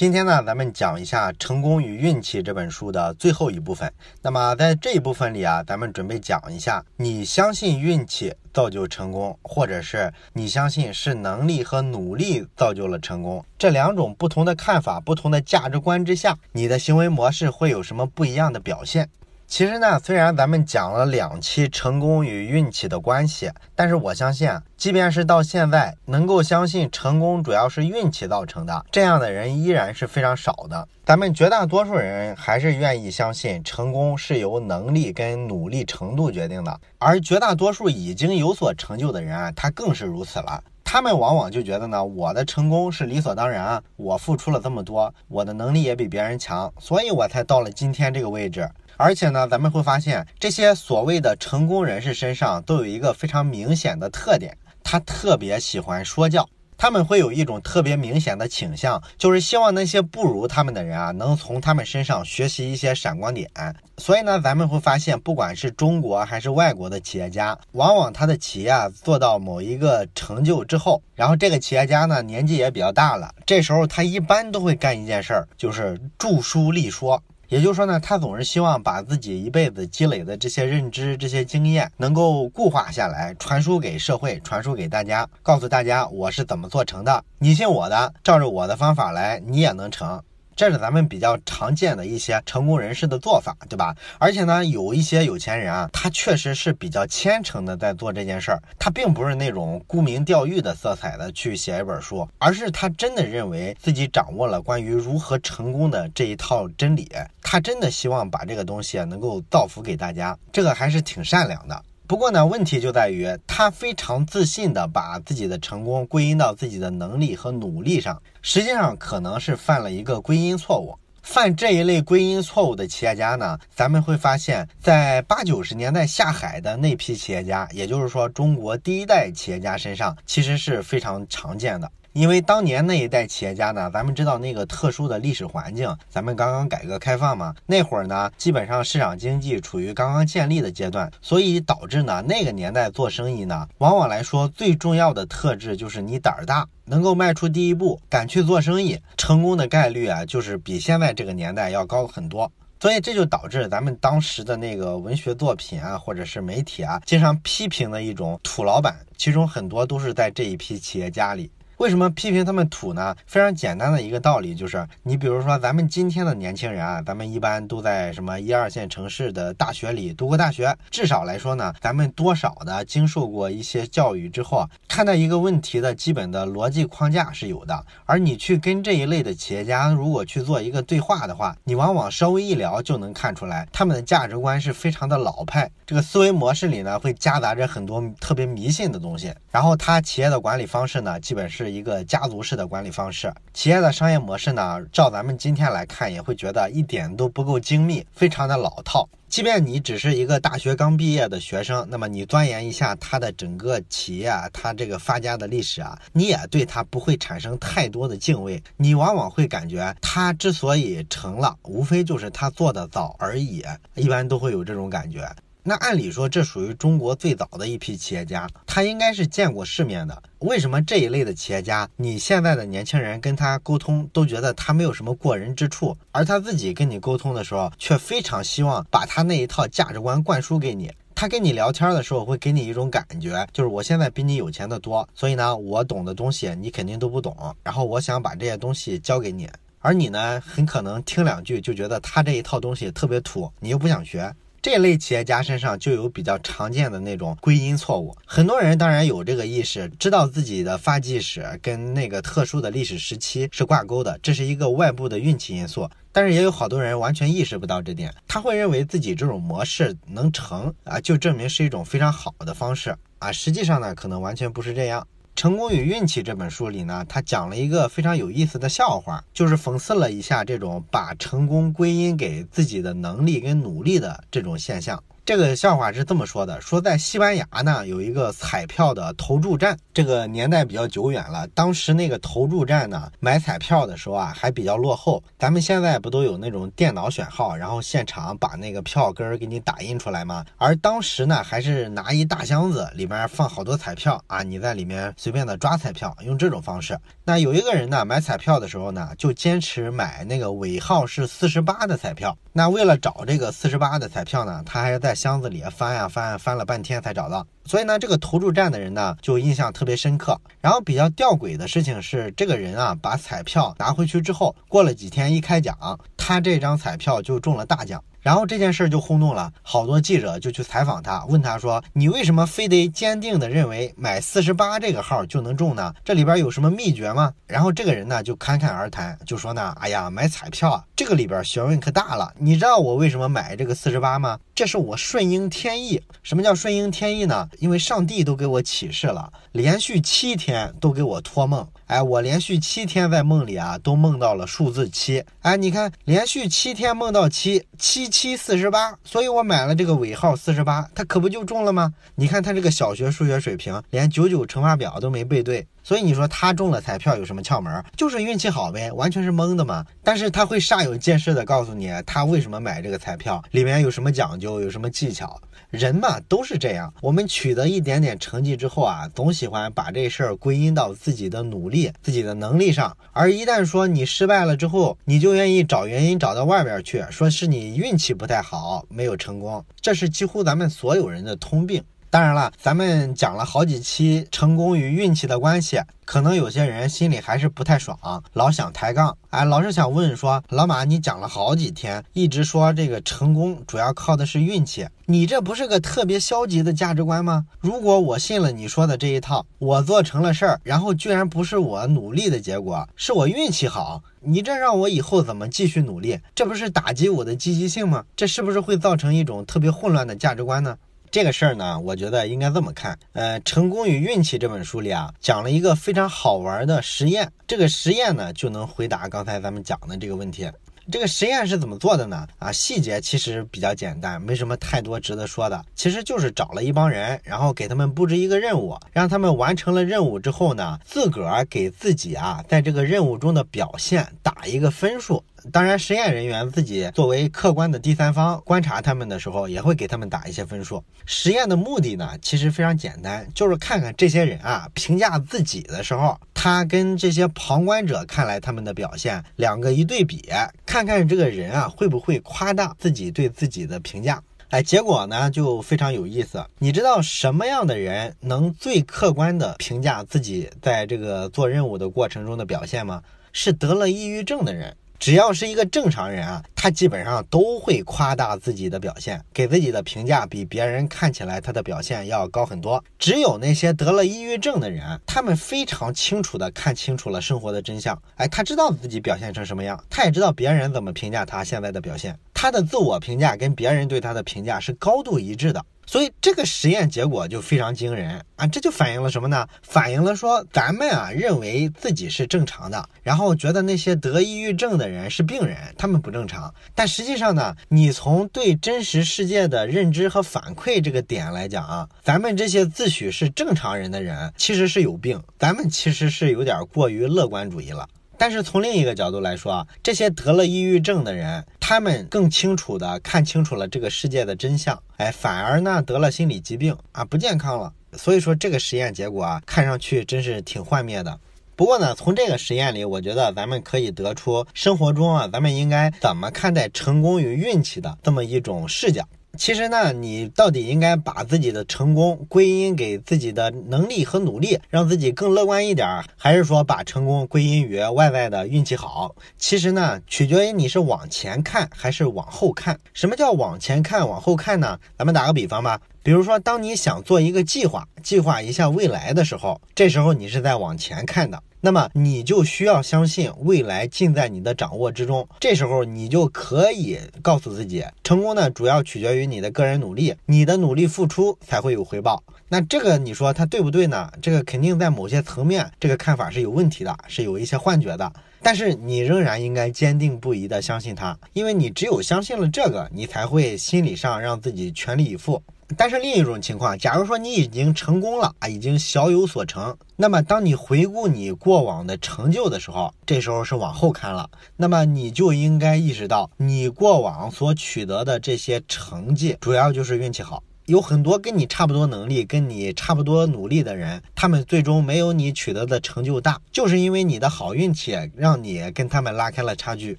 今天呢，咱们讲一下《成功与运气》这本书的最后一部分。那么在这一部分里啊，咱们准备讲一下：你相信运气造就成功，或者是你相信是能力和努力造就了成功？这两种不同的看法、不同的价值观之下，你的行为模式会有什么不一样的表现？其实呢，虽然咱们讲了两期成功与运气的关系，但是我相信，即便是到现在，能够相信成功主要是运气造成的，这样的人依然是非常少的。咱们绝大多数人还是愿意相信成功是由能力跟努力程度决定的，而绝大多数已经有所成就的人啊，他更是如此了。他们往往就觉得呢，我的成功是理所当然，我付出了这么多，我的能力也比别人强，所以我才到了今天这个位置。而且呢，咱们会发现这些所谓的成功人士身上都有一个非常明显的特点，他特别喜欢说教。他们会有一种特别明显的倾向，就是希望那些不如他们的人啊，能从他们身上学习一些闪光点。所以呢，咱们会发现，不管是中国还是外国的企业家，往往他的企业啊做到某一个成就之后，然后这个企业家呢年纪也比较大了，这时候他一般都会干一件事儿，就是著书立说。也就是说呢，他总是希望把自己一辈子积累的这些认知、这些经验能够固化下来，传输给社会，传输给大家，告诉大家我是怎么做成的，你信我的，照着我的方法来，你也能成。这是咱们比较常见的一些成功人士的做法，对吧？而且呢，有一些有钱人啊，他确实是比较虔诚的在做这件事儿，他并不是那种沽名钓誉的色彩的去写一本书，而是他真的认为自己掌握了关于如何成功的这一套真理，他真的希望把这个东西能够造福给大家，这个还是挺善良的。不过呢，问题就在于他非常自信的把自己的成功归因到自己的能力和努力上，实际上可能是犯了一个归因错误。犯这一类归因错误的企业家呢，咱们会发现，在八九十年代下海的那批企业家，也就是说中国第一代企业家身上，其实是非常常见的。因为当年那一代企业家呢，咱们知道那个特殊的历史环境，咱们刚刚改革开放嘛，那会儿呢，基本上市场经济处于刚刚建立的阶段，所以导致呢，那个年代做生意呢，往往来说最重要的特质就是你胆儿大，能够迈出第一步，敢去做生意，成功的概率啊，就是比现在这个年代要高很多。所以这就导致咱们当时的那个文学作品啊，或者是媒体啊，经常批评的一种土老板，其中很多都是在这一批企业家里。为什么批评他们土呢？非常简单的一个道理就是，你比如说咱们今天的年轻人啊，咱们一般都在什么一二线城市的大学里读过大学，至少来说呢，咱们多少的经受过一些教育之后，看待一个问题的基本的逻辑框架是有的。而你去跟这一类的企业家如果去做一个对话的话，你往往稍微一聊就能看出来，他们的价值观是非常的老派，这个思维模式里呢会夹杂着很多特别迷信的东西。然后他企业的管理方式呢，基本是。一个家族式的管理方式，企业的商业模式呢，照咱们今天来看，也会觉得一点都不够精密，非常的老套。即便你只是一个大学刚毕业的学生，那么你钻研一下他的整个企业啊，他这个发家的历史啊，你也对他不会产生太多的敬畏。你往往会感觉他之所以成了，无非就是他做的早而已，一般都会有这种感觉。那按理说，这属于中国最早的一批企业家，他应该是见过世面的。为什么这一类的企业家，你现在的年轻人跟他沟通都觉得他没有什么过人之处，而他自己跟你沟通的时候，却非常希望把他那一套价值观灌输给你？他跟你聊天的时候，会给你一种感觉，就是我现在比你有钱的多，所以呢，我懂的东西你肯定都不懂，然后我想把这些东西教给你，而你呢，很可能听两句就觉得他这一套东西特别土，你又不想学。这类企业家身上就有比较常见的那种归因错误。很多人当然有这个意识，知道自己的发迹史跟那个特殊的历史时期是挂钩的，这是一个外部的运气因素。但是也有好多人完全意识不到这点，他会认为自己这种模式能成啊，就证明是一种非常好的方式啊。实际上呢，可能完全不是这样。《成功与运气》这本书里呢，他讲了一个非常有意思的笑话，就是讽刺了一下这种把成功归因给自己的能力跟努力的这种现象。这个笑话是这么说的：说在西班牙呢有一个彩票的投注站，这个年代比较久远了。当时那个投注站呢买彩票的时候啊还比较落后。咱们现在不都有那种电脑选号，然后现场把那个票根给你打印出来吗？而当时呢还是拿一大箱子，里面放好多彩票啊，你在里面随便的抓彩票，用这种方式。那有一个人呢买彩票的时候呢，就坚持买那个尾号是四十八的彩票。那为了找这个四十八的彩票呢，他还在箱子里翻呀翻，翻了半天才找到。所以呢，这个投注站的人呢，就印象特别深刻。然后比较吊诡的事情是，这个人啊，把彩票拿回去之后，过了几天一开奖，他这张彩票就中了大奖。然后这件事儿就轰动了，好多记者就去采访他，问他说：“你为什么非得坚定的认为买四十八这个号就能中呢？这里边有什么秘诀吗？”然后这个人呢就侃侃而谈，就说呢：“哎呀，买彩票啊，这个里边学问可大了。你知道我为什么买这个四十八吗？这是我顺应天意。什么叫顺应天意呢？因为上帝都给我启示了，连续七天都给我托梦。”哎，我连续七天在梦里啊，都梦到了数字七。哎，你看，连续七天梦到七七七四十八，所以我买了这个尾号四十八，它可不就中了吗？你看他这个小学数学水平，连九九乘法表都没背对。所以你说他中了彩票有什么窍门？就是运气好呗，完全是蒙的嘛。但是他会煞有介事的告诉你，他为什么买这个彩票，里面有什么讲究，有什么技巧。人嘛都是这样，我们取得一点点成绩之后啊，总喜欢把这事儿归因到自己的努力、自己的能力上。而一旦说你失败了之后，你就愿意找原因找到外边去，说是你运气不太好，没有成功。这是几乎咱们所有人的通病。当然了，咱们讲了好几期成功与运气的关系，可能有些人心里还是不太爽，老想抬杠，哎，老是想问说，老马，你讲了好几天，一直说这个成功主要靠的是运气，你这不是个特别消极的价值观吗？如果我信了你说的这一套，我做成了事儿，然后居然不是我努力的结果，是我运气好，你这让我以后怎么继续努力？这不是打击我的积极性吗？这是不是会造成一种特别混乱的价值观呢？这个事儿呢，我觉得应该这么看。呃，《成功与运气》这本书里啊，讲了一个非常好玩的实验。这个实验呢，就能回答刚才咱们讲的这个问题。这个实验是怎么做的呢？啊，细节其实比较简单，没什么太多值得说的。其实就是找了一帮人，然后给他们布置一个任务，让他们完成了任务之后呢，自个儿给自己啊，在这个任务中的表现打一个分数。当然，实验人员自己作为客观的第三方观察他们的时候，也会给他们打一些分数。实验的目的呢，其实非常简单，就是看看这些人啊评价自己的时候，他跟这些旁观者看来他们的表现两个一对比，看看这个人啊会不会夸大自己对自己的评价。哎，结果呢就非常有意思。你知道什么样的人能最客观的评价自己在这个做任务的过程中的表现吗？是得了抑郁症的人。只要是一个正常人啊，他基本上都会夸大自己的表现，给自己的评价比别人看起来他的表现要高很多。只有那些得了抑郁症的人，他们非常清楚的看清楚了生活的真相。哎，他知道自己表现成什么样，他也知道别人怎么评价他现在的表现，他的自我评价跟别人对他的评价是高度一致的。所以这个实验结果就非常惊人啊！这就反映了什么呢？反映了说咱们啊认为自己是正常的，然后觉得那些得抑郁症的人是病人，他们不正常。但实际上呢，你从对真实世界的认知和反馈这个点来讲啊，咱们这些自诩是正常人的人其实是有病，咱们其实是有点过于乐观主义了。但是从另一个角度来说啊，这些得了抑郁症的人，他们更清楚的看清楚了这个世界的真相，哎，反而呢得了心理疾病啊，不健康了。所以说这个实验结果啊，看上去真是挺幻灭的。不过呢，从这个实验里，我觉得咱们可以得出生活中啊，咱们应该怎么看待成功与运气的这么一种视角。其实呢，你到底应该把自己的成功归因给自己的能力和努力，让自己更乐观一点，还是说把成功归因于外在的运气好？其实呢，取决于你是往前看还是往后看。什么叫往前看、往后看呢？咱们打个比方吧，比如说，当你想做一个计划，计划一下未来的时候，这时候你是在往前看的。那么你就需要相信未来尽在你的掌握之中。这时候你就可以告诉自己，成功呢主要取决于你的个人努力，你的努力付出才会有回报。那这个你说它对不对呢？这个肯定在某些层面，这个看法是有问题的，是有一些幻觉的。但是你仍然应该坚定不移地相信它，因为你只有相信了这个，你才会心理上让自己全力以赴。但是另一种情况，假如说你已经成功了啊，已经小有所成，那么当你回顾你过往的成就的时候，这时候是往后看了，那么你就应该意识到，你过往所取得的这些成绩，主要就是运气好。有很多跟你差不多能力、跟你差不多努力的人，他们最终没有你取得的成就大，就是因为你的好运气让你跟他们拉开了差距。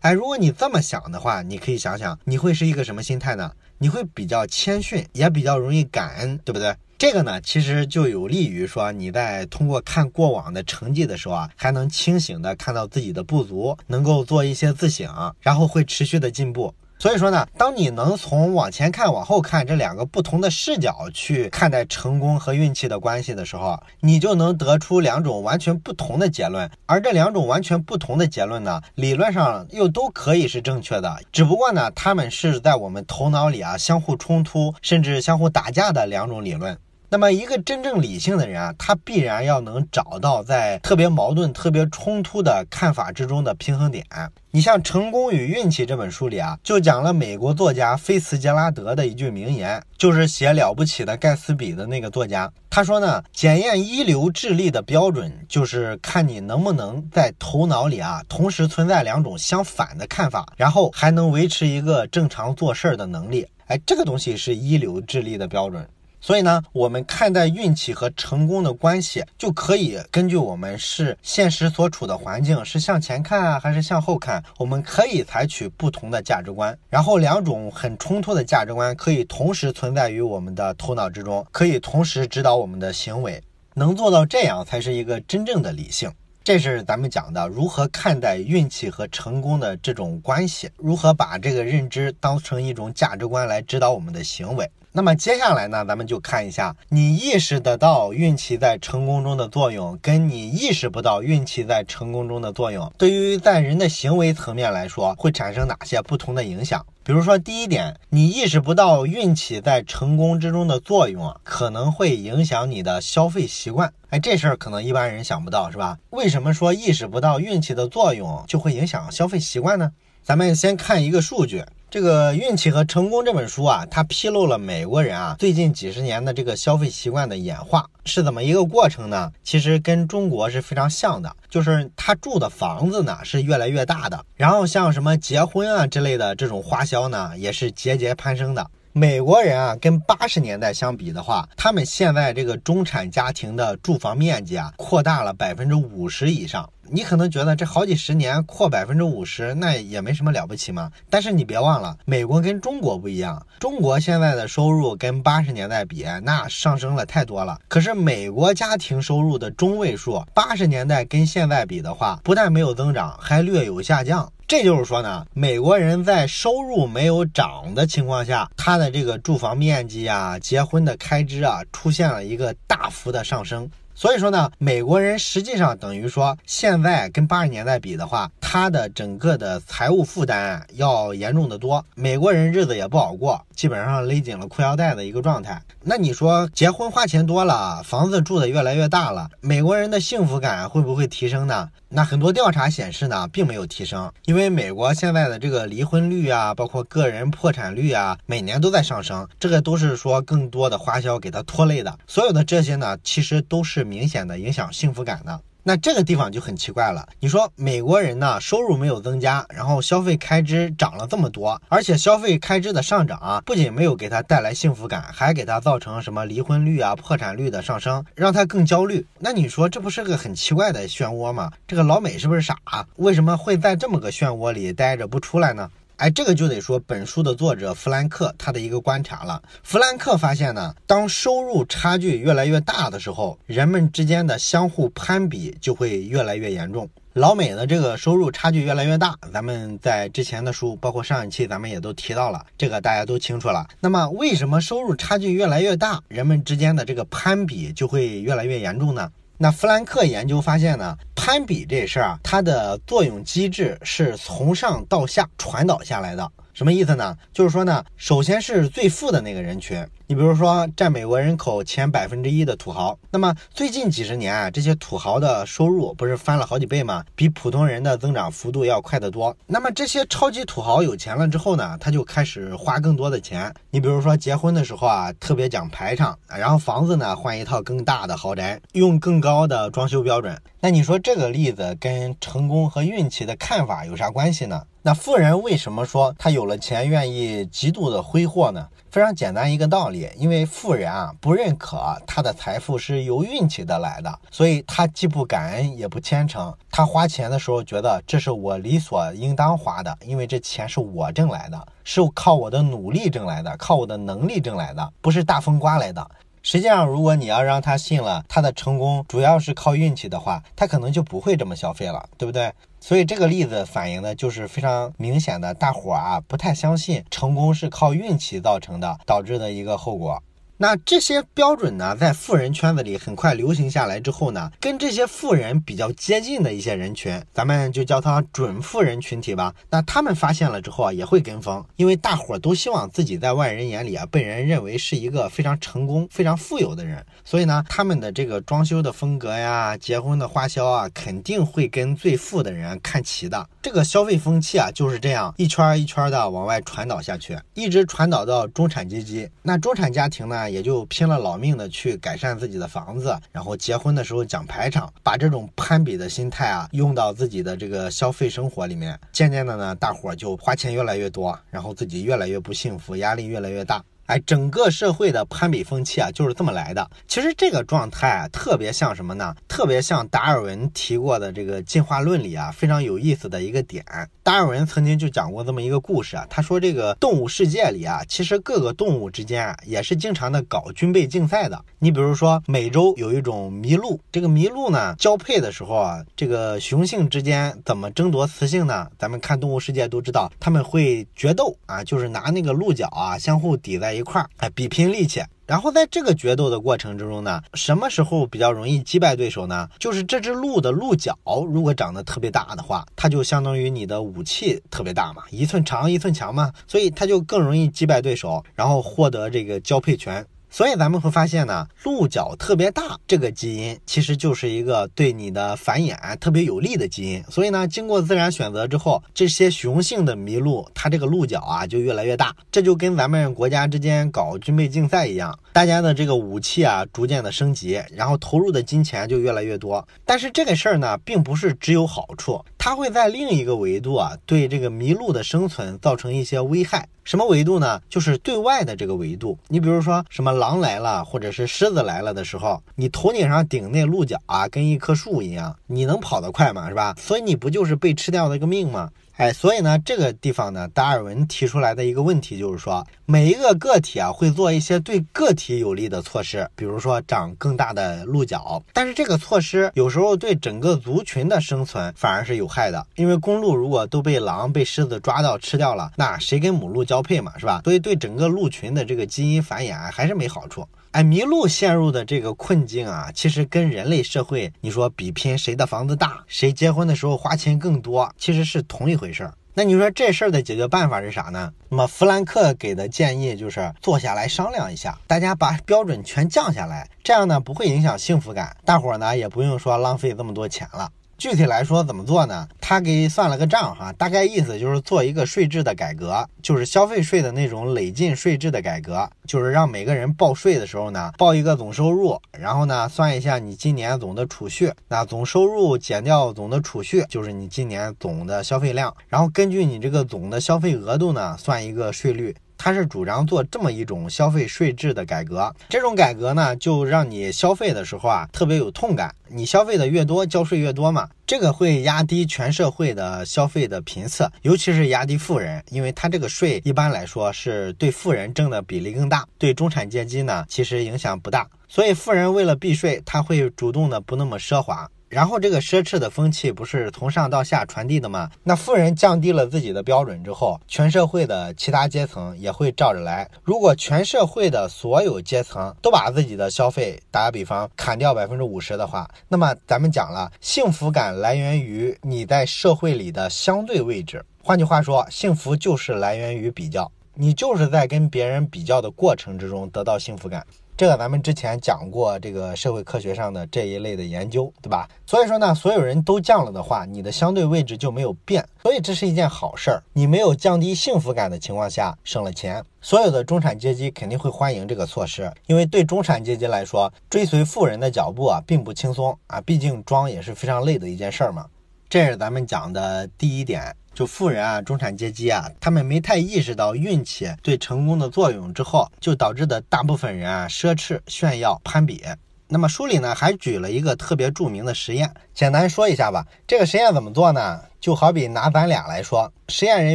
哎，如果你这么想的话，你可以想想，你会是一个什么心态呢？你会比较谦逊，也比较容易感恩，对不对？这个呢，其实就有利于说你在通过看过往的成绩的时候啊，还能清醒的看到自己的不足，能够做一些自省，然后会持续的进步。所以说呢，当你能从往前看、往后看这两个不同的视角去看待成功和运气的关系的时候，你就能得出两种完全不同的结论。而这两种完全不同的结论呢，理论上又都可以是正确的，只不过呢，他们是在我们头脑里啊相互冲突，甚至相互打架的两种理论。那么，一个真正理性的人啊，他必然要能找到在特别矛盾、特别冲突的看法之中的平衡点。你像《成功与运气》这本书里啊，就讲了美国作家菲茨杰拉德的一句名言，就是写《了不起的盖茨比》的那个作家。他说呢，检验一流智力的标准，就是看你能不能在头脑里啊同时存在两种相反的看法，然后还能维持一个正常做事儿的能力。哎，这个东西是一流智力的标准。所以呢，我们看待运气和成功的关系，就可以根据我们是现实所处的环境是向前看啊，还是向后看，我们可以采取不同的价值观。然后两种很冲突的价值观可以同时存在于我们的头脑之中，可以同时指导我们的行为。能做到这样，才是一个真正的理性。这是咱们讲的如何看待运气和成功的这种关系，如何把这个认知当成一种价值观来指导我们的行为。那么接下来呢，咱们就看一下，你意识得到运气在成功中的作用，跟你意识不到运气在成功中的作用，对于在人的行为层面来说，会产生哪些不同的影响？比如说，第一点，你意识不到运气在成功之中的作用，可能会影响你的消费习惯。哎，这事儿可能一般人想不到，是吧？为什么说意识不到运气的作用就会影响消费习惯呢？咱们先看一个数据。这个《运气和成功》这本书啊，它披露了美国人啊最近几十年的这个消费习惯的演化是怎么一个过程呢？其实跟中国是非常像的，就是他住的房子呢是越来越大的，然后像什么结婚啊之类的这种花销呢也是节节攀升的。美国人啊，跟八十年代相比的话，他们现在这个中产家庭的住房面积啊扩大了百分之五十以上。你可能觉得这好几十年扩百分之五十，那也没什么了不起嘛。但是你别忘了，美国跟中国不一样，中国现在的收入跟八十年代比，那上升了太多了。可是美国家庭收入的中位数，八十年代跟现在比的话，不但没有增长，还略有下降。这就是说呢，美国人在收入没有涨的情况下，他的这个住房面积啊、结婚的开支啊，出现了一个大幅的上升。所以说呢，美国人实际上等于说，现在跟八十年代比的话，他的整个的财务负担要严重的多。美国人日子也不好过，基本上勒紧了裤腰带的一个状态。那你说结婚花钱多了，房子住的越来越大了，美国人的幸福感会不会提升呢？那很多调查显示呢，并没有提升，因为美国现在的这个离婚率啊，包括个人破产率啊，每年都在上升，这个都是说更多的花销给他拖累的。所有的这些呢，其实都是明显的影响幸福感的。那这个地方就很奇怪了。你说美国人呢，收入没有增加，然后消费开支涨了这么多，而且消费开支的上涨啊，不仅没有给他带来幸福感，还给他造成什么离婚率啊、破产率的上升，让他更焦虑。那你说这不是个很奇怪的漩涡吗？这个老美是不是傻？为什么会在这么个漩涡里待着不出来呢？哎，这个就得说本书的作者弗兰克他的一个观察了。弗兰克发现呢，当收入差距越来越大的时候，人们之间的相互攀比就会越来越严重。老美的这个收入差距越来越大，咱们在之前的书，包括上一期咱们也都提到了，这个大家都清楚了。那么为什么收入差距越来越大，人们之间的这个攀比就会越来越严重呢？那弗兰克研究发现呢，攀比这事儿啊，它的作用机制是从上到下传导下来的。什么意思呢？就是说呢，首先是最富的那个人群，你比如说，占美国人口前百分之一的土豪，那么最近几十年啊，这些土豪的收入不是翻了好几倍吗？比普通人的增长幅度要快得多。那么这些超级土豪有钱了之后呢，他就开始花更多的钱。你比如说结婚的时候啊，特别讲排场，然后房子呢换一套更大的豪宅，用更高的装修标准。那你说这个例子跟成功和运气的看法有啥关系呢？那富人为什么说他有了钱愿意极度的挥霍呢？非常简单一个道理，因为富人啊不认可他的财富是由运气得来的，所以他既不感恩也不虔诚。他花钱的时候觉得这是我理所应当花的，因为这钱是我挣来的，是靠我的努力挣来的，靠我的能力挣来的，不是大风刮来的。实际上，如果你要让他信了他的成功主要是靠运气的话，他可能就不会这么消费了，对不对？所以这个例子反映的就是非常明显的，大伙儿啊不太相信成功是靠运气造成的，导致的一个后果。那这些标准呢，在富人圈子里很快流行下来之后呢，跟这些富人比较接近的一些人群，咱们就叫他准富人群体吧。那他们发现了之后啊，也会跟风，因为大伙儿都希望自己在外人眼里啊，被人认为是一个非常成功、非常富有的人。所以呢，他们的这个装修的风格呀，结婚的花销啊，肯定会跟最富的人看齐的。这个消费风气啊，就是这样一圈一圈的往外传导下去，一直传导到中产阶级。那中产家庭呢？也就拼了老命的去改善自己的房子，然后结婚的时候讲排场，把这种攀比的心态啊用到自己的这个消费生活里面。渐渐的呢，大伙儿就花钱越来越多，然后自己越来越不幸福，压力越来越大。哎，整个社会的攀比风气啊，就是这么来的。其实这个状态啊，特别像什么呢？特别像达尔文提过的这个进化论里啊，非常有意思的一个点。达尔文曾经就讲过这么一个故事啊，他说这个动物世界里啊，其实各个动物之间啊，也是经常的搞军备竞赛的。你比如说，美洲有一种麋鹿，这个麋鹿呢，交配的时候啊，这个雄性之间怎么争夺雌性呢？咱们看动物世界都知道，他们会决斗啊，就是拿那个鹿角啊，相互抵在。一块儿哎，比拼力气，然后在这个决斗的过程之中呢，什么时候比较容易击败对手呢？就是这只鹿的鹿角如果长得特别大的话，它就相当于你的武器特别大嘛，一寸长一寸强嘛，所以它就更容易击败对手，然后获得这个交配权。所以咱们会发现呢，鹿角特别大这个基因其实就是一个对你的繁衍特别有利的基因。所以呢，经过自然选择之后，这些雄性的麋鹿，它这个鹿角啊就越来越大。这就跟咱们国家之间搞军备竞赛一样，大家的这个武器啊逐渐的升级，然后投入的金钱就越来越多。但是这个事儿呢，并不是只有好处，它会在另一个维度啊，对这个麋鹿的生存造成一些危害。什么维度呢？就是对外的这个维度。你比如说，什么狼来了，或者是狮子来了的时候，你头顶上顶那鹿角啊，跟一棵树一样，你能跑得快吗？是吧？所以你不就是被吃掉的一个命吗？哎，所以呢，这个地方呢，达尔文提出来的一个问题就是说，每一个个体啊，会做一些对个体有利的措施，比如说长更大的鹿角，但是这个措施有时候对整个族群的生存反而是有害的，因为公鹿如果都被狼、被狮子抓到吃掉了，那谁跟母鹿交配嘛，是吧？所以对整个鹿群的这个基因繁衍还是没好处。哎，麋鹿陷入的这个困境啊，其实跟人类社会，你说比拼谁的房子大，谁结婚的时候花钱更多，其实是同一回回事儿。那你说这事儿的解决办法是啥呢？那么弗兰克给的建议就是坐下来商量一下，大家把标准全降下来，这样呢不会影响幸福感，大伙儿呢也不用说浪费这么多钱了。具体来说怎么做呢？他给算了个账哈，大概意思就是做一个税制的改革，就是消费税的那种累进税制的改革，就是让每个人报税的时候呢，报一个总收入，然后呢算一下你今年总的储蓄，那总收入减掉总的储蓄，就是你今年总的消费量，然后根据你这个总的消费额度呢，算一个税率。他是主张做这么一种消费税制的改革，这种改革呢，就让你消费的时候啊特别有痛感。你消费的越多，交税越多嘛，这个会压低全社会的消费的频次，尤其是压低富人，因为他这个税一般来说是对富人挣的比例更大，对中产阶级呢其实影响不大。所以富人为了避税，他会主动的不那么奢华。然后这个奢侈的风气不是从上到下传递的吗？那富人降低了自己的标准之后，全社会的其他阶层也会照着来。如果全社会的所有阶层都把自己的消费，打个比方砍掉百分之五十的话，那么咱们讲了，幸福感来源于你在社会里的相对位置。换句话说，幸福就是来源于比较。你就是在跟别人比较的过程之中得到幸福感。这个咱们之前讲过，这个社会科学上的这一类的研究，对吧？所以说呢，所有人都降了的话，你的相对位置就没有变，所以这是一件好事儿。你没有降低幸福感的情况下省了钱，所有的中产阶级肯定会欢迎这个措施，因为对中产阶级来说，追随富人的脚步啊并不轻松啊，毕竟装也是非常累的一件事儿嘛。这是咱们讲的第一点。就富人啊，中产阶级啊，他们没太意识到运气对成功的作用之后，就导致的大部分人啊奢侈炫耀攀比。那么书里呢还举了一个特别著名的实验，简单说一下吧。这个实验怎么做呢？就好比拿咱俩来说，实验人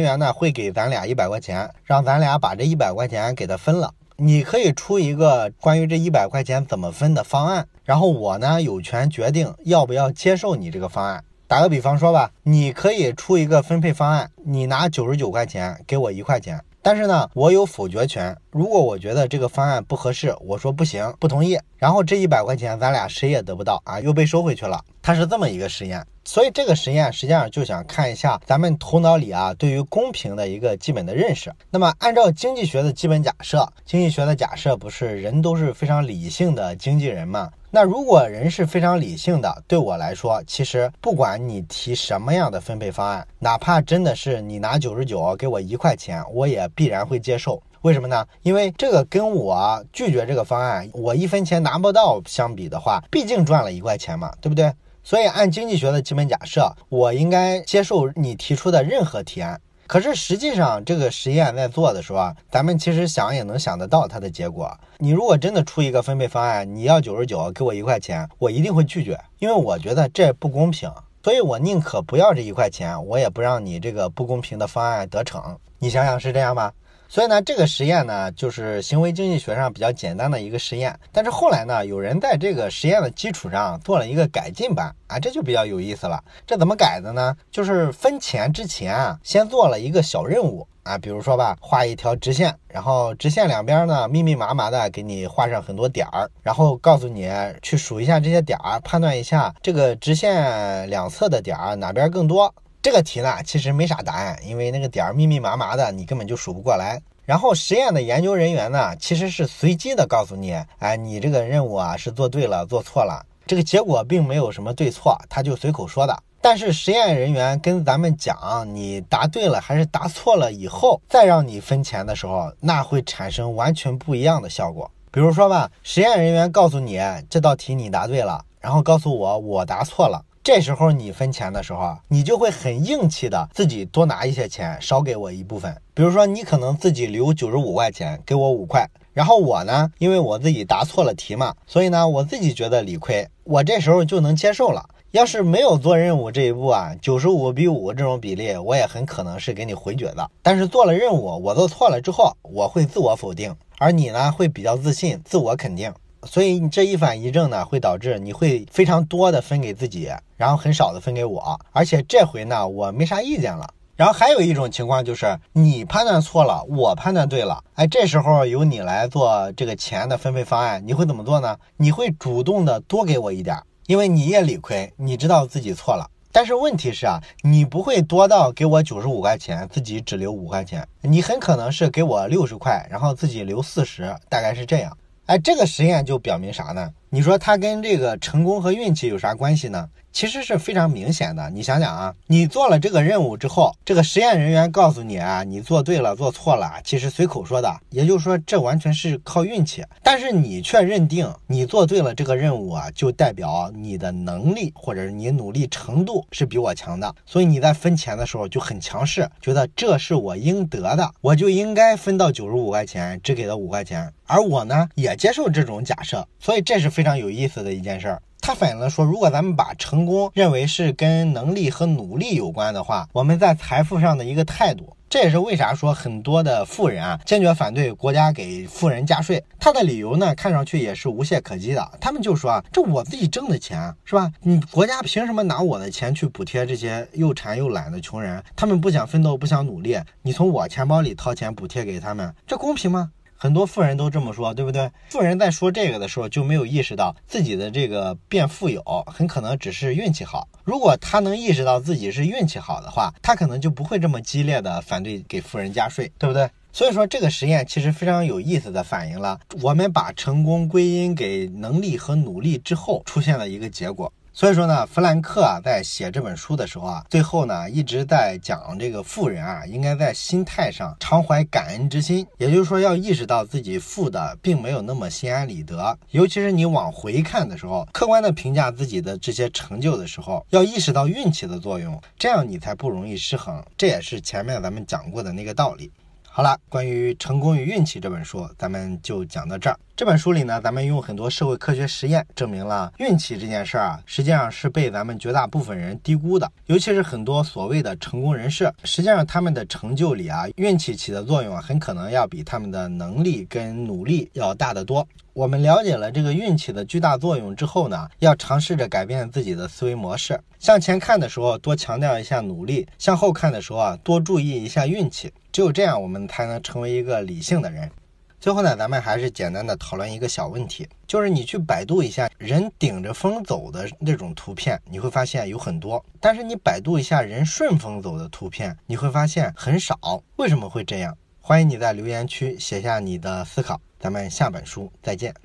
员呢会给咱俩一百块钱，让咱俩把这一百块钱给他分了。你可以出一个关于这一百块钱怎么分的方案，然后我呢有权决定要不要接受你这个方案。打个比方说吧，你可以出一个分配方案，你拿九十九块钱给我一块钱，但是呢，我有否决权。如果我觉得这个方案不合适，我说不行，不同意，然后这一百块钱咱俩谁也得不到啊，又被收回去了。它是这么一个实验，所以这个实验实际上就想看一下咱们头脑里啊对于公平的一个基本的认识。那么按照经济学的基本假设，经济学的假设不是人都是非常理性的经纪人吗？那如果人是非常理性的，对我来说，其实不管你提什么样的分配方案，哪怕真的是你拿九十九给我一块钱，我也必然会接受。为什么呢？因为这个跟我拒绝这个方案，我一分钱拿不到相比的话，毕竟赚了一块钱嘛，对不对？所以按经济学的基本假设，我应该接受你提出的任何提案。可是实际上，这个实验在做的时候啊，咱们其实想也能想得到它的结果。你如果真的出一个分配方案，你要九十九给我一块钱，我一定会拒绝，因为我觉得这不公平。所以我宁可不要这一块钱，我也不让你这个不公平的方案得逞。你想想是这样吧？所以呢，这个实验呢，就是行为经济学上比较简单的一个实验。但是后来呢，有人在这个实验的基础上做了一个改进版啊，这就比较有意思了。这怎么改的呢？就是分钱之前啊，先做了一个小任务啊，比如说吧，画一条直线，然后直线两边呢密密麻麻的给你画上很多点儿，然后告诉你去数一下这些点儿，判断一下这个直线两侧的点儿哪边更多。这个题呢，其实没啥答案，因为那个点儿密密麻麻的，你根本就数不过来。然后实验的研究人员呢，其实是随机的告诉你，哎，你这个任务啊是做对了，做错了，这个结果并没有什么对错，他就随口说的。但是实验人员跟咱们讲，你答对了还是答错了以后，再让你分钱的时候，那会产生完全不一样的效果。比如说吧，实验人员告诉你这道题你答对了，然后告诉我我答错了。这时候你分钱的时候啊，你就会很硬气的自己多拿一些钱，少给我一部分。比如说，你可能自己留九十五块钱给我五块，然后我呢，因为我自己答错了题嘛，所以呢，我自己觉得理亏，我这时候就能接受了。要是没有做任务这一步啊，九十五比五这种比例，我也很可能是给你回绝的。但是做了任务，我做错了之后，我会自我否定，而你呢，会比较自信，自我肯定。所以你这一反一正呢，会导致你会非常多的分给自己，然后很少的分给我，而且这回呢，我没啥意见了。然后还有一种情况就是你判断错了，我判断对了，哎，这时候由你来做这个钱的分配方案，你会怎么做呢？你会主动的多给我一点，因为你也理亏，你知道自己错了。但是问题是啊，你不会多到给我九十五块钱，自己只留五块钱，你很可能是给我六十块，然后自己留四十，大概是这样。哎，这个实验就表明啥呢？你说它跟这个成功和运气有啥关系呢？其实是非常明显的，你想想啊，你做了这个任务之后，这个实验人员告诉你啊，你做对了，做错了，其实随口说的，也就是说这完全是靠运气。但是你却认定你做对了这个任务啊，就代表你的能力或者你努力程度是比我强的，所以你在分钱的时候就很强势，觉得这是我应得的，我就应该分到九十五块钱，只给了五块钱。而我呢，也接受这种假设，所以这是非常有意思的一件事儿。他反映了说，如果咱们把成功认为是跟能力和努力有关的话，我们在财富上的一个态度，这也是为啥说很多的富人啊坚决反对国家给富人加税。他的理由呢，看上去也是无懈可击的。他们就说啊，这我自己挣的钱是吧？你国家凭什么拿我的钱去补贴这些又馋又懒的穷人？他们不想奋斗，不想努力，你从我钱包里掏钱补贴给他们，这公平吗？很多富人都这么说，对不对？富人在说这个的时候就没有意识到自己的这个变富有很可能只是运气好。如果他能意识到自己是运气好的话，他可能就不会这么激烈的反对给富人加税，对不对？所以说，这个实验其实非常有意思的反映了我们把成功归因给能力和努力之后出现的一个结果。所以说呢，弗兰克啊，在写这本书的时候啊，最后呢一直在讲这个富人啊，应该在心态上常怀感恩之心，也就是说要意识到自己富的并没有那么心安理得。尤其是你往回看的时候，客观的评价自己的这些成就的时候，要意识到运气的作用，这样你才不容易失衡。这也是前面咱们讲过的那个道理。好了，关于《成功与运气》这本书，咱们就讲到这儿。这本书里呢，咱们用很多社会科学实验证明了运气这件事儿啊，实际上是被咱们绝大部分人低估的。尤其是很多所谓的成功人士，实际上他们的成就里啊，运气起的作用啊，很可能要比他们的能力跟努力要大得多。我们了解了这个运气的巨大作用之后呢，要尝试着改变自己的思维模式。向前看的时候，多强调一下努力；向后看的时候啊，多注意一下运气。只有这样，我们才能成为一个理性的人。最后呢，咱们还是简单的讨论一个小问题，就是你去百度一下人顶着风走的那种图片，你会发现有很多；但是你百度一下人顺风走的图片，你会发现很少。为什么会这样？欢迎你在留言区写下你的思考。咱们下本书再见。